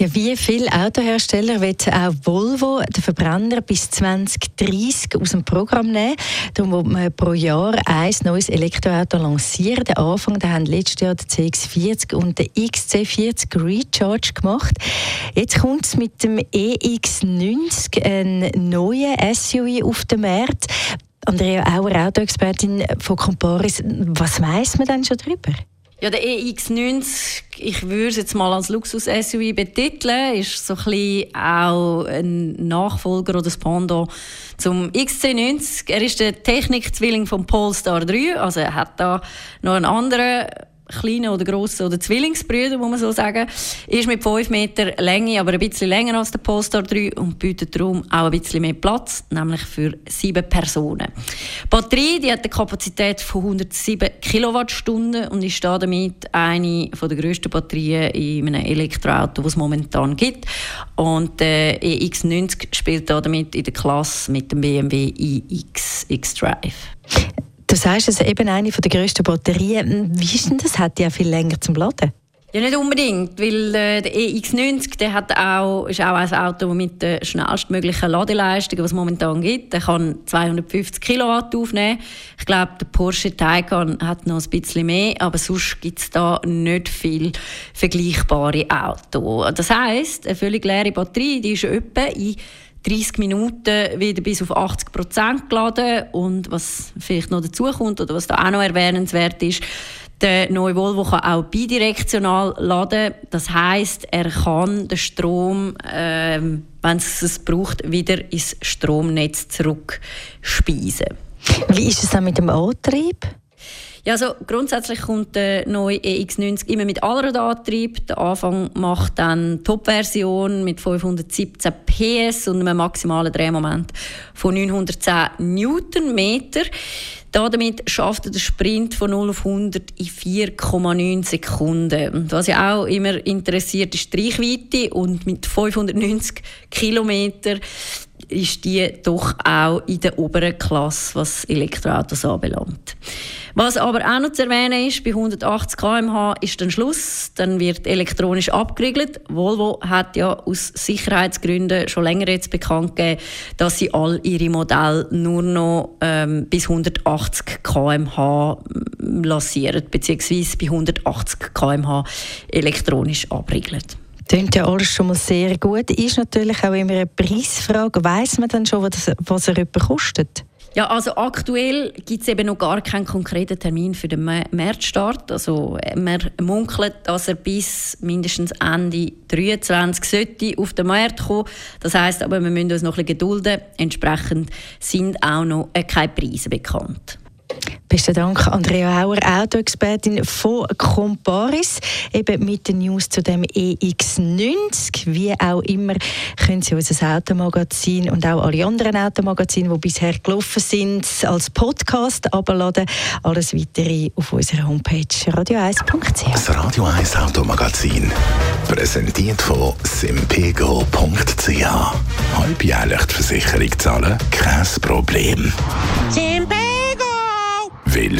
Ja, wie viele Autohersteller wird auch Volvo den Verbrenner bis 2030 aus dem Programm nehmen? Darum wird man pro Jahr ein neues Elektroauto lancieren. Den Anfang da haben letztes Jahr der CX40 und der XC40 Recharge gemacht. Jetzt kommt es mit dem EX90 ein neuer SUV auf den Markt. Andrea Auer, Autoexpertin von Comparis. Was weiß man denn schon darüber? Ja, der EX90, ich würde es jetzt mal als Luxus-SUV betiteln, ist so ein bisschen auch ein Nachfolger oder das Pendant zum XC90. Er ist der Technik-Zwilling vom Polestar 3, also er hat da noch einen anderen kleinen oder grossen oder Zwillingsbrüder, muss man so sagen, ist mit 5 Meter Länge, aber ein bisschen länger als der Polestar 3 und bietet darum auch ein bisschen mehr Platz, nämlich für sieben Personen. Die Batterie die hat eine Kapazität von 107 Kilowattstunden und ist damit eine der grössten Batterien in einem Elektroauto, das es momentan gibt. Und der EX90 spielt damit in der Klasse mit dem BMW iX X-Drive. Du sagst, es ist eben eine der grössten Batterien. Wie ist denn das? Hat die ja viel länger zum Laden? Ja, nicht unbedingt, weil äh, der EX90 der hat auch, ist auch ein Auto mit der schnellstmöglichen Ladeleistung, die es momentan gibt. Der kann 250 Kilowatt aufnehmen. Ich glaube, der Porsche Taycan hat noch ein bisschen mehr, aber sonst gibt es da nicht viel vergleichbare Autos. Das heisst, eine völlig leere Batterie, die ist etwa in 30 Minuten wieder bis auf 80 Prozent geladen. Und was vielleicht noch dazu kommt oder was da auch noch erwähnenswert ist, der neue Volvo kann auch bidirektional laden. Das heißt, er kann den Strom, ähm, wenn es es braucht, wieder ins Stromnetz zurückspeisen. Wie ist es dann mit dem Antrieb? Ja, also grundsätzlich kommt der neue EX90 immer mit Allradantrieb. Der Anfang macht dann Top-Version mit 517 PS und einem maximalen Drehmoment von 910 Newtonmeter. Damit schafft er den Sprint von 0 auf 100 in 4,9 Sekunden. Und was ja auch immer interessiert, ist die Reichweite. Und mit 590 Kilometern ist die doch auch in der oberen Klasse, was Elektroautos anbelangt. Was aber auch noch zu erwähnen ist, bei 180 km/h ist dann Schluss, dann wird elektronisch abgeriegelt. Volvo hat ja aus Sicherheitsgründen schon länger jetzt bekannt gegeben, dass sie all ihre Modelle nur noch ähm, bis 180 km/h lancieren, beziehungsweise bei 180 km/h elektronisch abriegeln. Klingt ja alles schon mal sehr gut. Ist natürlich auch immer eine Preisfrage. Weiß man dann schon, was, was er kostet? Ja, also aktuell gibt es eben noch gar keinen konkreten Termin für den Märzstart. Also man munkelt, dass er bis mindestens Ende 2023 sollte auf den Markt kommen. Das heißt aber, wir müssen uns noch ein bisschen gedulden. Entsprechend sind auch noch keine Preise bekannt. Besten Dank, Andrea Hauer, Autoexpertin von Comparis. Eben mit den News zu dem EX90. Wie auch immer können Sie unser Automagazin und auch alle anderen Automagazine, die bisher gelaufen sind, als Podcast abladen. Alles weitere auf unserer Homepage radio1.ch. Das Radio 1 Automagazin. Präsentiert von simpego.ch. Halbjährlich die Versicherung zahlen? Kein Problem. Simpego!